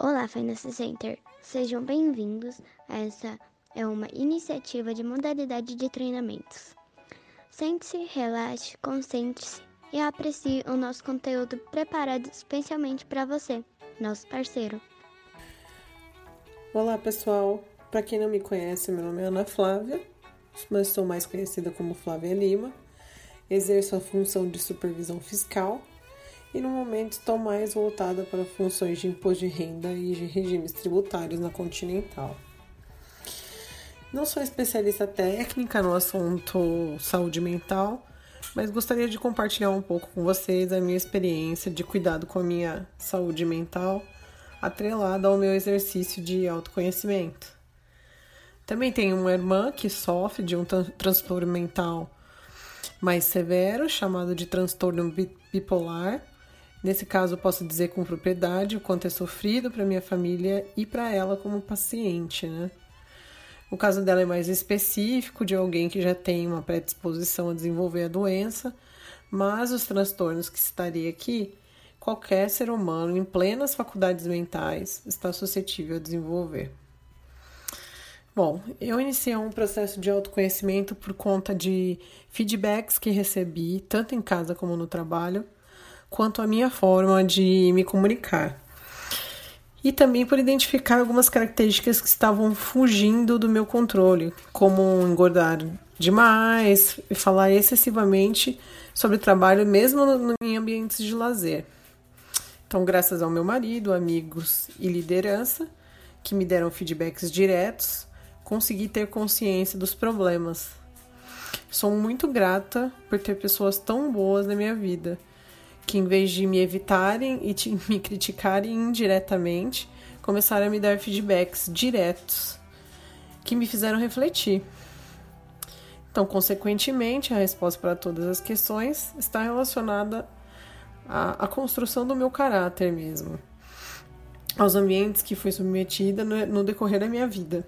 Olá, Finance Center. Sejam bem-vindos. Essa é uma iniciativa de modalidade de treinamentos. Sente-se, relaxe, concentre-se e aprecie o nosso conteúdo preparado especialmente para você, nosso parceiro. Olá, pessoal. Para quem não me conhece, meu nome é Ana Flávia, mas sou mais conhecida como Flávia Lima. Exerço a função de supervisão fiscal e no momento estou mais voltada para funções de imposto de renda e de regimes tributários na Continental. Não sou especialista técnica no assunto saúde mental, mas gostaria de compartilhar um pouco com vocês a minha experiência de cuidado com a minha saúde mental, atrelada ao meu exercício de autoconhecimento. Também tenho uma irmã que sofre de um transtorno mental mais severo, chamado de transtorno bipolar. Nesse caso, posso dizer com propriedade o quanto é sofrido para minha família e para ela como paciente, né? O caso dela é mais específico, de alguém que já tem uma predisposição a desenvolver a doença, mas os transtornos que estaria aqui, qualquer ser humano em plenas faculdades mentais está suscetível a desenvolver. Bom, eu iniciei um processo de autoconhecimento por conta de feedbacks que recebi, tanto em casa como no trabalho, quanto a minha forma de me comunicar e também por identificar algumas características que estavam fugindo do meu controle, como engordar demais e falar excessivamente sobre trabalho, mesmo em ambientes de lazer. Então, graças ao meu marido, amigos e liderança, que me deram feedbacks diretos, consegui ter consciência dos problemas. Sou muito grata por ter pessoas tão boas na minha vida que em vez de me evitarem e me criticarem indiretamente, começaram a me dar feedbacks diretos que me fizeram refletir. Então, consequentemente, a resposta para todas as questões está relacionada à, à construção do meu caráter mesmo, aos ambientes que fui submetida no, no decorrer da minha vida.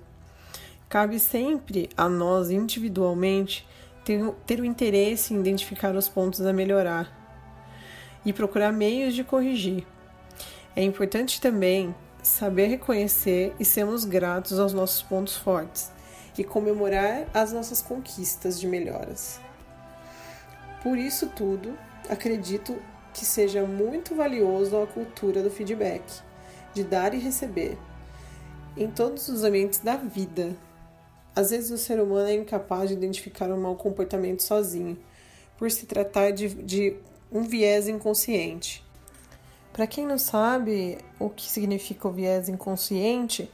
Cabe sempre a nós, individualmente, ter, ter o interesse em identificar os pontos a melhorar e procurar meios de corrigir. É importante também saber reconhecer e sermos gratos aos nossos pontos fortes e comemorar as nossas conquistas de melhoras. Por isso tudo, acredito que seja muito valioso a cultura do feedback, de dar e receber, em todos os ambientes da vida. Às vezes o ser humano é incapaz de identificar um mau comportamento sozinho, por se tratar de, de um viés inconsciente. Para quem não sabe o que significa o viés inconsciente,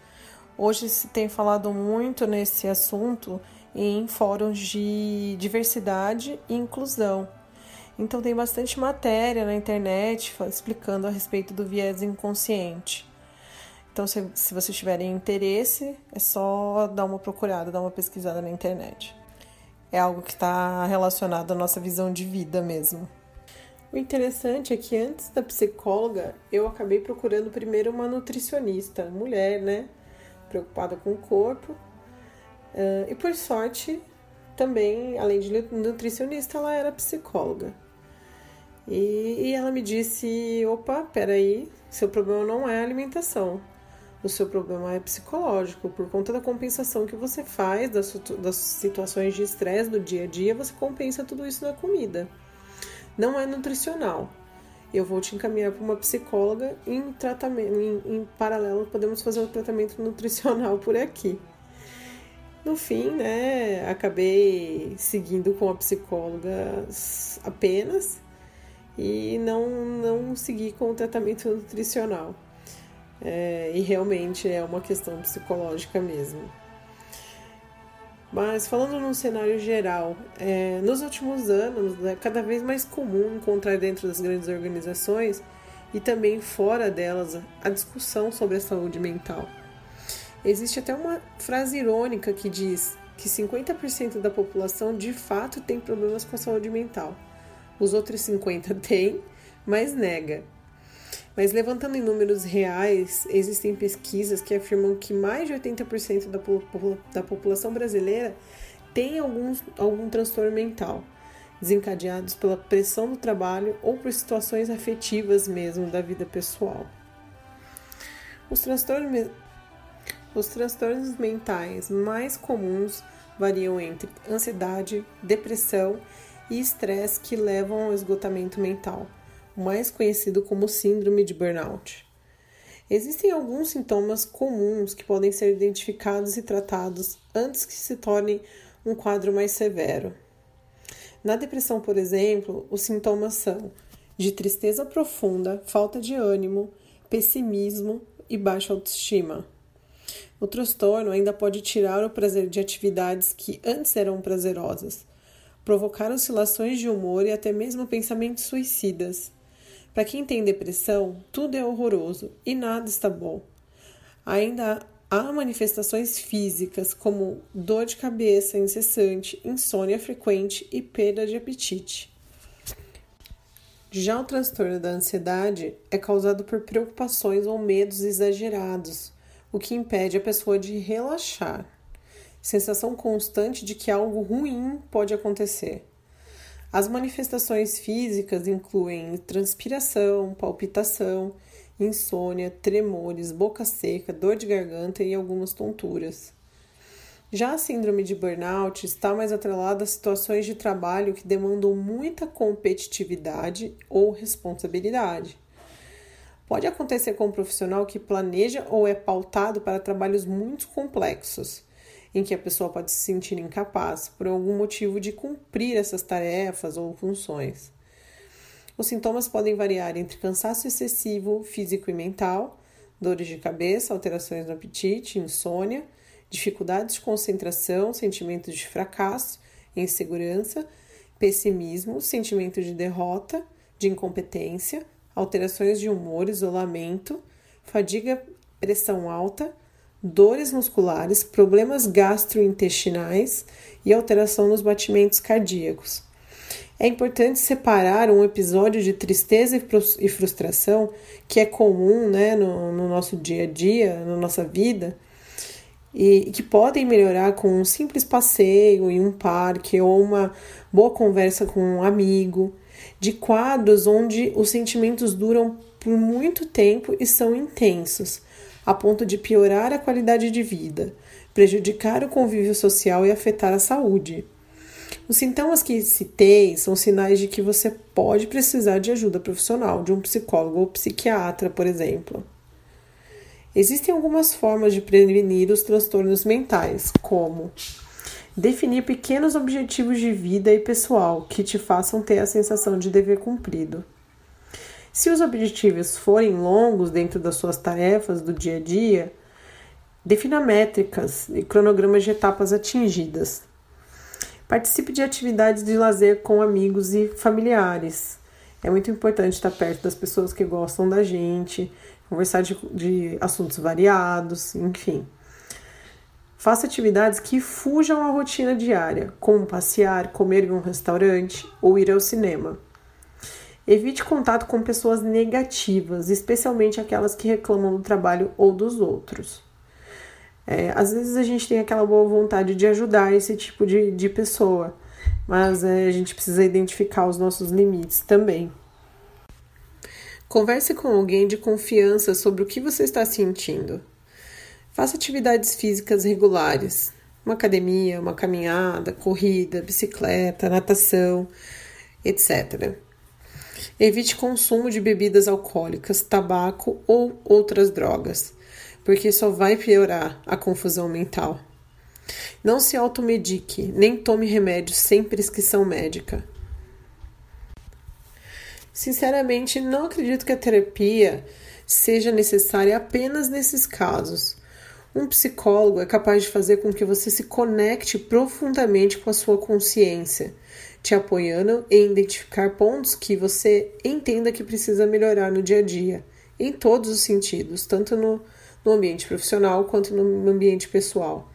hoje se tem falado muito nesse assunto em fóruns de diversidade e inclusão. Então tem bastante matéria na internet explicando a respeito do viés inconsciente. Então, se, se vocês tiverem interesse, é só dar uma procurada, dar uma pesquisada na internet. É algo que está relacionado à nossa visão de vida mesmo. O interessante é que antes da psicóloga, eu acabei procurando primeiro uma nutricionista, mulher, né? Preocupada com o corpo. Uh, e por sorte, também, além de nutricionista, ela era psicóloga. E, e ela me disse: opa, peraí, seu problema não é alimentação. O seu problema é psicológico. Por conta da compensação que você faz das, das situações de estresse do dia a dia, você compensa tudo isso na comida não é nutricional. Eu vou te encaminhar para uma psicóloga em tratamento, em, em paralelo podemos fazer um tratamento nutricional por aqui. No fim, né, acabei seguindo com a psicóloga apenas e não, não segui com o tratamento nutricional. É, e realmente é uma questão psicológica mesmo. Mas falando num cenário geral, é, nos últimos anos é cada vez mais comum encontrar dentro das grandes organizações e também fora delas a discussão sobre a saúde mental. Existe até uma frase irônica que diz que 50% da população de fato tem problemas com a saúde mental. Os outros 50% têm, mas nega. Mas levantando em números reais, existem pesquisas que afirmam que mais de 80% da, da população brasileira tem algum, algum transtorno mental, desencadeados pela pressão do trabalho ou por situações afetivas mesmo da vida pessoal. Os transtornos, os transtornos mentais mais comuns variam entre ansiedade, depressão e estresse que levam ao esgotamento mental, mais conhecido como síndrome de burnout. Existem alguns sintomas comuns que podem ser identificados e tratados antes que se torne um quadro mais severo. Na depressão, por exemplo, os sintomas são de tristeza profunda, falta de ânimo, pessimismo e baixa autoestima. O transtorno ainda pode tirar o prazer de atividades que antes eram prazerosas, provocar oscilações de humor e até mesmo pensamentos suicidas. Para quem tem depressão, tudo é horroroso e nada está bom. Ainda há manifestações físicas como dor de cabeça incessante, insônia frequente e perda de apetite. Já o transtorno da ansiedade é causado por preocupações ou medos exagerados, o que impede a pessoa de relaxar sensação constante de que algo ruim pode acontecer. As manifestações físicas incluem transpiração, palpitação, insônia, tremores, boca seca, dor de garganta e algumas tonturas. Já a síndrome de burnout está mais atrelada a situações de trabalho que demandam muita competitividade ou responsabilidade. Pode acontecer com um profissional que planeja ou é pautado para trabalhos muito complexos, em que a pessoa pode se sentir incapaz por algum motivo de cumprir essas tarefas ou funções. Os sintomas podem variar entre cansaço excessivo físico e mental, dores de cabeça, alterações no apetite, insônia, dificuldades de concentração, sentimentos de fracasso, insegurança, pessimismo, sentimento de derrota, de incompetência, alterações de humor, isolamento, fadiga, pressão alta dores musculares, problemas gastrointestinais e alteração nos batimentos cardíacos. É importante separar um episódio de tristeza e frustração, que é comum né, no, no nosso dia a dia, na nossa vida, e que podem melhorar com um simples passeio em um parque ou uma boa conversa com um amigo, de quadros onde os sentimentos duram por muito tempo e são intensos, a ponto de piorar a qualidade de vida, prejudicar o convívio social e afetar a saúde. Os sintomas que citei são sinais de que você pode precisar de ajuda profissional, de um psicólogo ou psiquiatra, por exemplo. Existem algumas formas de prevenir os transtornos mentais, como definir pequenos objetivos de vida e pessoal que te façam ter a sensação de dever cumprido. Se os objetivos forem longos dentro das suas tarefas do dia a dia, defina métricas e cronogramas de etapas atingidas. Participe de atividades de lazer com amigos e familiares. É muito importante estar perto das pessoas que gostam da gente, conversar de, de assuntos variados, enfim. Faça atividades que fujam à rotina diária, como passear, comer em um restaurante ou ir ao cinema. Evite contato com pessoas negativas, especialmente aquelas que reclamam do trabalho ou dos outros. É, às vezes a gente tem aquela boa vontade de ajudar esse tipo de, de pessoa, mas é, a gente precisa identificar os nossos limites também. Converse com alguém de confiança sobre o que você está sentindo. Faça atividades físicas regulares, uma academia, uma caminhada, corrida, bicicleta, natação, etc. Evite consumo de bebidas alcoólicas, tabaco ou outras drogas, porque só vai piorar a confusão mental. Não se automedique, nem tome remédios sem prescrição médica. Sinceramente, não acredito que a terapia seja necessária apenas nesses casos. Um psicólogo é capaz de fazer com que você se conecte profundamente com a sua consciência te apoiando em identificar pontos que você entenda que precisa melhorar no dia a dia, em todos os sentidos, tanto no, no ambiente profissional quanto no ambiente pessoal.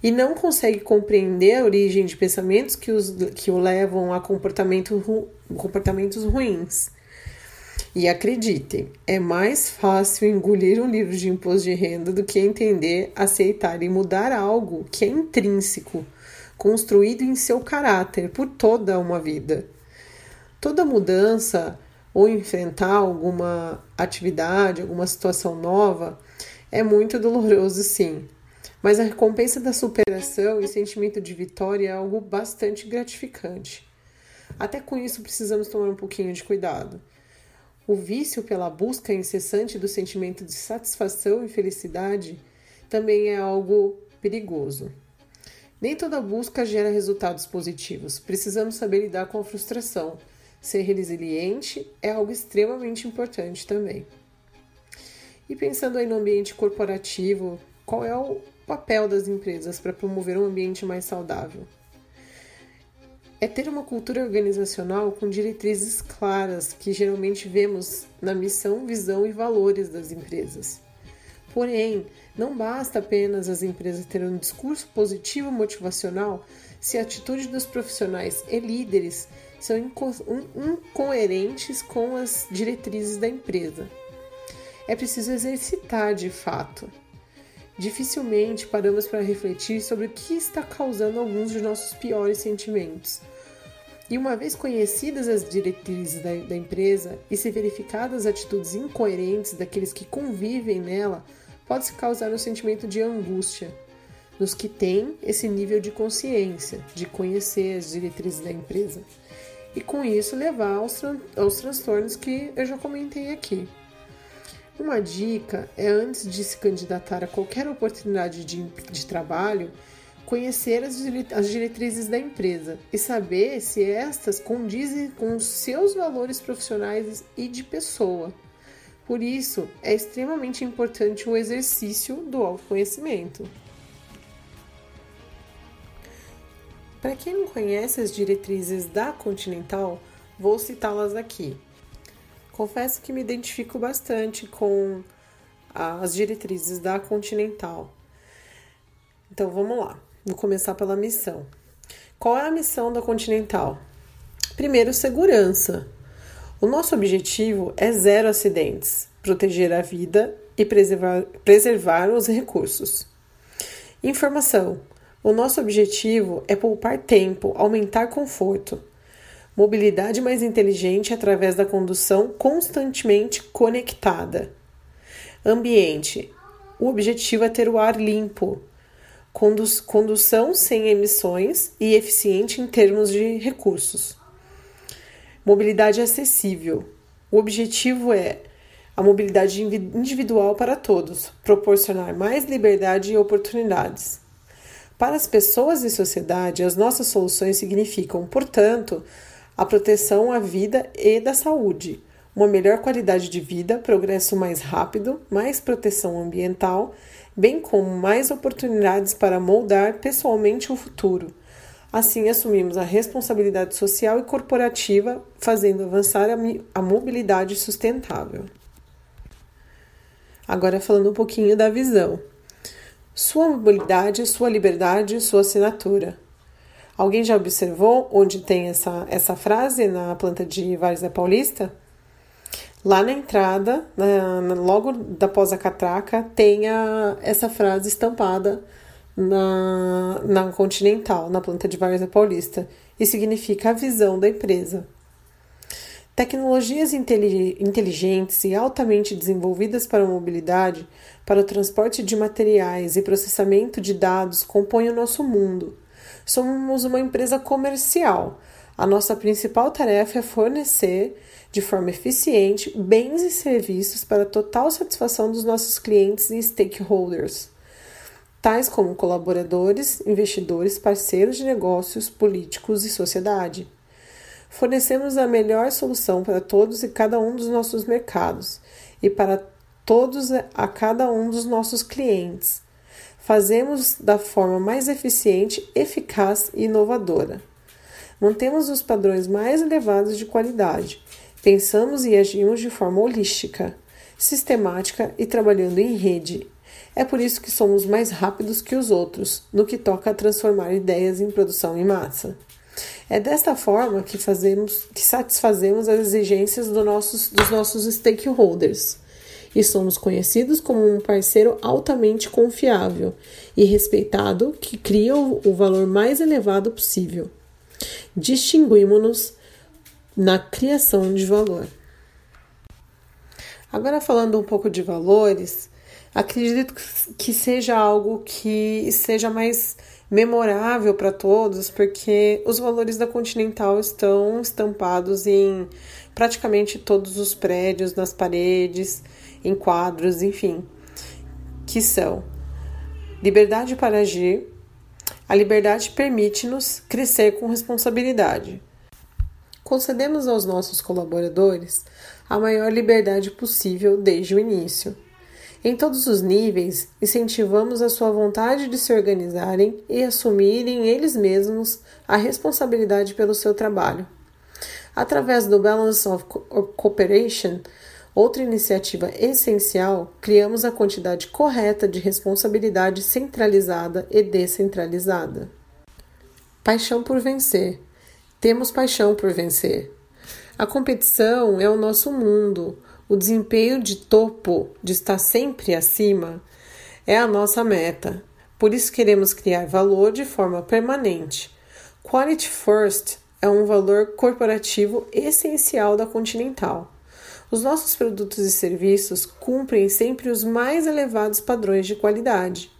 E não consegue compreender a origem de pensamentos que, os, que o levam a comportamento, comportamentos ruins. E acreditem, é mais fácil engolir um livro de imposto de renda do que entender, aceitar e mudar algo que é intrínseco construído em seu caráter por toda uma vida. Toda mudança ou enfrentar alguma atividade, alguma situação nova, é muito doloroso, sim. Mas a recompensa da superação e sentimento de vitória é algo bastante gratificante. Até com isso precisamos tomar um pouquinho de cuidado. O vício pela busca incessante do sentimento de satisfação e felicidade também é algo perigoso. Nem toda busca gera resultados positivos. Precisamos saber lidar com a frustração. Ser resiliente é algo extremamente importante também. E pensando aí no ambiente corporativo, qual é o papel das empresas para promover um ambiente mais saudável? É ter uma cultura organizacional com diretrizes claras que geralmente vemos na missão, visão e valores das empresas. Porém, não basta apenas as empresas terem um discurso positivo motivacional se a atitude dos profissionais e líderes são incoerentes com as diretrizes da empresa é preciso exercitar de fato. Dificilmente paramos para refletir sobre o que está causando alguns de nossos piores sentimentos. E uma vez conhecidas as diretrizes da, da empresa e se verificadas as atitudes incoerentes daqueles que convivem nela, pode-se causar um sentimento de angústia nos que têm esse nível de consciência, de conhecer as diretrizes da empresa. E com isso levar aos, aos transtornos que eu já comentei aqui. Uma dica é antes de se candidatar a qualquer oportunidade de, de trabalho, conhecer as, as diretrizes da empresa e saber se estas condizem com os seus valores profissionais e de pessoa. Por isso, é extremamente importante o exercício do autoconhecimento. Para quem não conhece as diretrizes da Continental, vou citá-las aqui. Confesso que me identifico bastante com as diretrizes da Continental. Então vamos lá, vou começar pela missão. Qual é a missão da Continental? Primeiro, segurança. O nosso objetivo é zero acidentes, proteger a vida e preservar, preservar os recursos. Informação. O nosso objetivo é poupar tempo, aumentar conforto, mobilidade mais inteligente através da condução constantemente conectada. Ambiente: o objetivo é ter o ar limpo, condu condução sem emissões e eficiente em termos de recursos. Mobilidade acessível: o objetivo é a mobilidade individual para todos, proporcionar mais liberdade e oportunidades. Para as pessoas e sociedade, as nossas soluções significam, portanto, a proteção à vida e da saúde, uma melhor qualidade de vida, progresso mais rápido, mais proteção ambiental, bem como mais oportunidades para moldar pessoalmente o futuro. Assim, assumimos a responsabilidade social e corporativa, fazendo avançar a mobilidade sustentável. Agora, falando um pouquinho da visão. Sua mobilidade, sua liberdade, sua assinatura. Alguém já observou onde tem essa, essa frase na planta de Várzea Paulista? Lá na entrada, na, logo após a catraca, tem a, essa frase estampada na, na Continental, na planta de Várzea Paulista, e significa a visão da empresa. Tecnologias inteligentes e altamente desenvolvidas para a mobilidade, para o transporte de materiais e processamento de dados compõem o nosso mundo somos uma empresa comercial. A nossa principal tarefa é fornecer de forma eficiente bens e serviços para total satisfação dos nossos clientes e stakeholders, tais como colaboradores, investidores, parceiros de negócios, políticos e sociedade. Fornecemos a melhor solução para todos e cada um dos nossos mercados e para todos a cada um dos nossos clientes fazemos da forma mais eficiente, eficaz e inovadora. Mantemos os padrões mais elevados de qualidade. Pensamos e agimos de forma holística, sistemática e trabalhando em rede. É por isso que somos mais rápidos que os outros no que toca a transformar ideias em produção em massa. É desta forma que fazemos, que satisfazemos as exigências do nossos, dos nossos stakeholders e somos conhecidos como um parceiro altamente confiável e respeitado que cria o valor mais elevado possível. Distinguimos-nos na criação de valor. Agora, falando um pouco de valores, acredito que seja algo que seja mais memorável para todos, porque os valores da Continental estão estampados em praticamente todos os prédios, nas paredes, em quadros, enfim, que são liberdade para agir, a liberdade permite-nos crescer com responsabilidade. Concedemos aos nossos colaboradores a maior liberdade possível desde o início. Em todos os níveis, incentivamos a sua vontade de se organizarem e assumirem eles mesmos a responsabilidade pelo seu trabalho. Através do Balance of Cooperation, outra iniciativa essencial, criamos a quantidade correta de responsabilidade centralizada e descentralizada. Paixão por vencer. Temos paixão por vencer. A competição é o nosso mundo. O desempenho de topo, de estar sempre acima, é a nossa meta. Por isso queremos criar valor de forma permanente. Quality First é um valor corporativo essencial da Continental. Os nossos produtos e serviços cumprem sempre os mais elevados padrões de qualidade.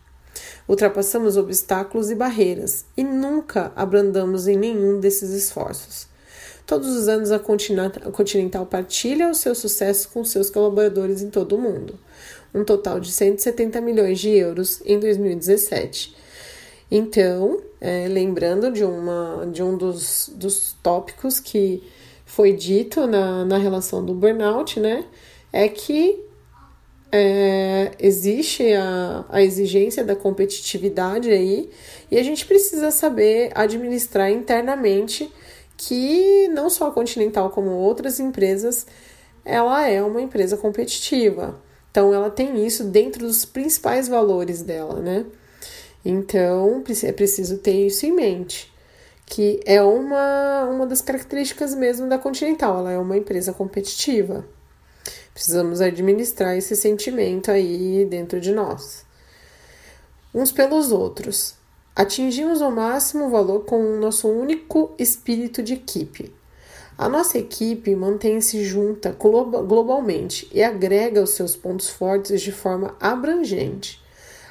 Ultrapassamos obstáculos e barreiras e nunca abrandamos em nenhum desses esforços. Todos os anos a Continental partilha o seu sucesso com seus colaboradores em todo o mundo, um total de 170 milhões de euros em 2017. Então, é, lembrando de, uma, de um dos, dos tópicos que foi dito na, na relação do burnout, né? É que é, existe a, a exigência da competitividade aí e a gente precisa saber administrar internamente que não só a Continental como outras empresas ela é uma empresa competitiva então ela tem isso dentro dos principais valores dela né então é preciso ter isso em mente que é uma, uma das características mesmo da Continental ela é uma empresa competitiva Precisamos administrar esse sentimento aí dentro de nós. Uns pelos outros. Atingimos o máximo valor com o nosso único espírito de equipe. A nossa equipe mantém-se junta globalmente e agrega os seus pontos fortes de forma abrangente.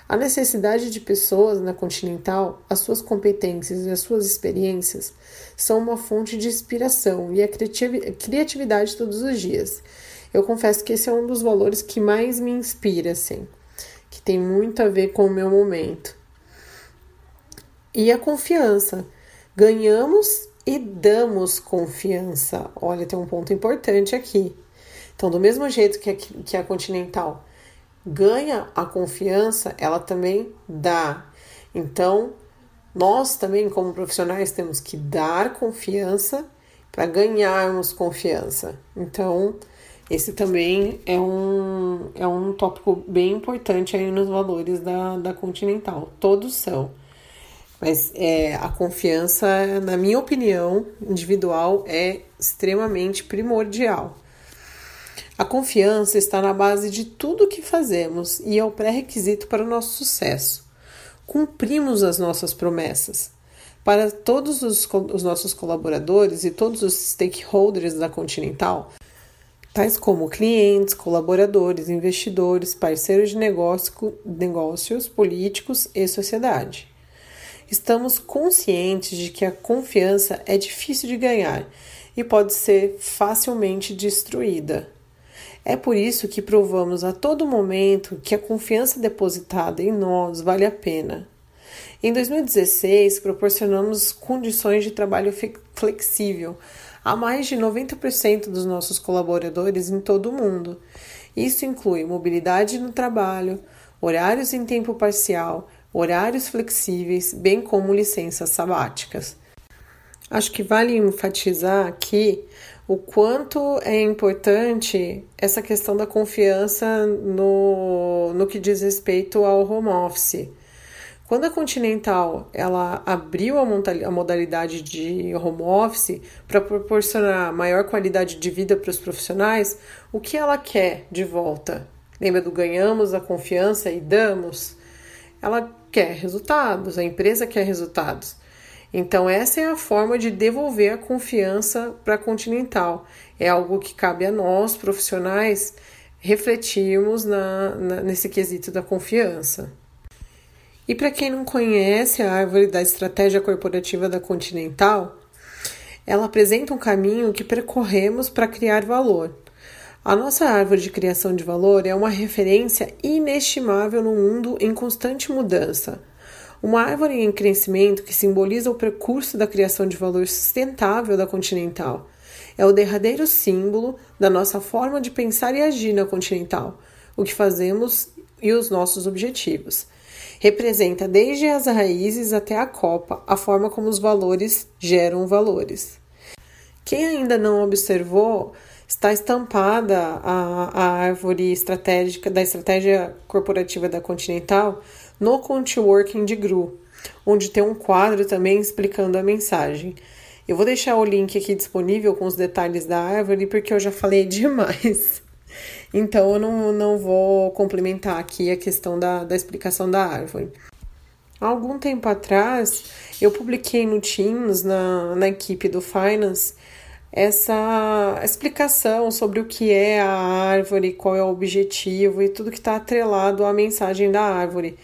A necessidade de pessoas na Continental, as suas competências e as suas experiências são uma fonte de inspiração e a criatividade todos os dias. Eu confesso que esse é um dos valores que mais me inspira, assim, que tem muito a ver com o meu momento. E a confiança. Ganhamos e damos confiança. Olha, tem um ponto importante aqui. Então, do mesmo jeito que a, que a Continental ganha a confiança, ela também dá. Então, nós também, como profissionais, temos que dar confiança para ganharmos confiança. Então, esse também é um, é um tópico bem importante aí nos valores da, da Continental. Todos são. Mas é, a confiança, na minha opinião individual, é extremamente primordial. A confiança está na base de tudo o que fazemos e é o pré-requisito para o nosso sucesso. Cumprimos as nossas promessas. Para todos os, os nossos colaboradores e todos os stakeholders da Continental, tais como clientes, colaboradores, investidores, parceiros de negócio, negócios, políticos e sociedade. Estamos conscientes de que a confiança é difícil de ganhar e pode ser facilmente destruída. É por isso que provamos a todo momento que a confiança depositada em nós vale a pena. Em 2016, proporcionamos condições de trabalho flexível a mais de 90% dos nossos colaboradores em todo o mundo. Isso inclui mobilidade no trabalho, horários em tempo parcial, horários flexíveis, bem como licenças sabáticas. Acho que vale enfatizar aqui o quanto é importante essa questão da confiança no, no que diz respeito ao home office. Quando a Continental ela abriu a modalidade de home office para proporcionar maior qualidade de vida para os profissionais, o que ela quer de volta? Lembra do ganhamos a confiança e damos? Ela quer resultados, a empresa quer resultados. Então, essa é a forma de devolver a confiança para a Continental. É algo que cabe a nós, profissionais, refletirmos na, na, nesse quesito da confiança. E para quem não conhece a árvore da estratégia corporativa da Continental, ela apresenta um caminho que percorremos para criar valor. A nossa árvore de criação de valor é uma referência inestimável no mundo em constante mudança. Uma árvore em crescimento que simboliza o percurso da criação de valor sustentável da Continental. É o derradeiro símbolo da nossa forma de pensar e agir na Continental, o que fazemos e os nossos objetivos. Representa desde as raízes até a copa a forma como os valores geram valores. Quem ainda não observou, está estampada a, a árvore estratégica da estratégia corporativa da Continental no Contiworking de GRU, onde tem um quadro também explicando a mensagem. Eu vou deixar o link aqui disponível com os detalhes da árvore, porque eu já falei demais. Então eu não, não vou complementar aqui a questão da, da explicação da árvore. Há algum tempo atrás, eu publiquei no Teams, na, na equipe do Finance, essa explicação sobre o que é a árvore, qual é o objetivo e tudo que está atrelado à mensagem da árvore.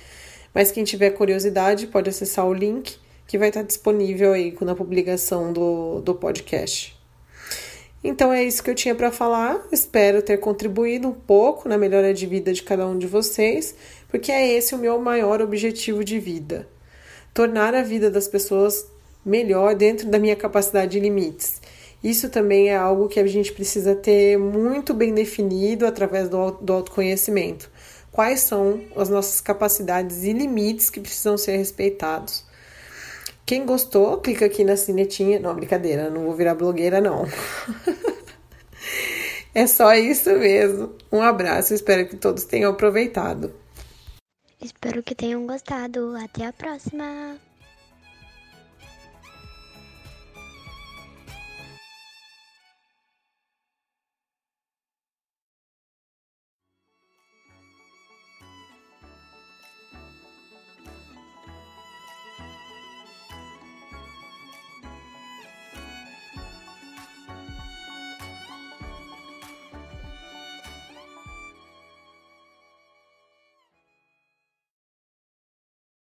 Mas quem tiver curiosidade pode acessar o link que vai estar disponível aí na publicação do, do podcast. Então é isso que eu tinha para falar. Espero ter contribuído um pouco na melhora de vida de cada um de vocês, porque é esse o meu maior objetivo de vida: tornar a vida das pessoas melhor dentro da minha capacidade e limites. Isso também é algo que a gente precisa ter muito bem definido através do, do autoconhecimento. Quais são as nossas capacidades e limites que precisam ser respeitados. Quem gostou, clica aqui na sinetinha. Não, brincadeira, não vou virar blogueira, não. é só isso mesmo. Um abraço, espero que todos tenham aproveitado. Espero que tenham gostado. Até a próxima!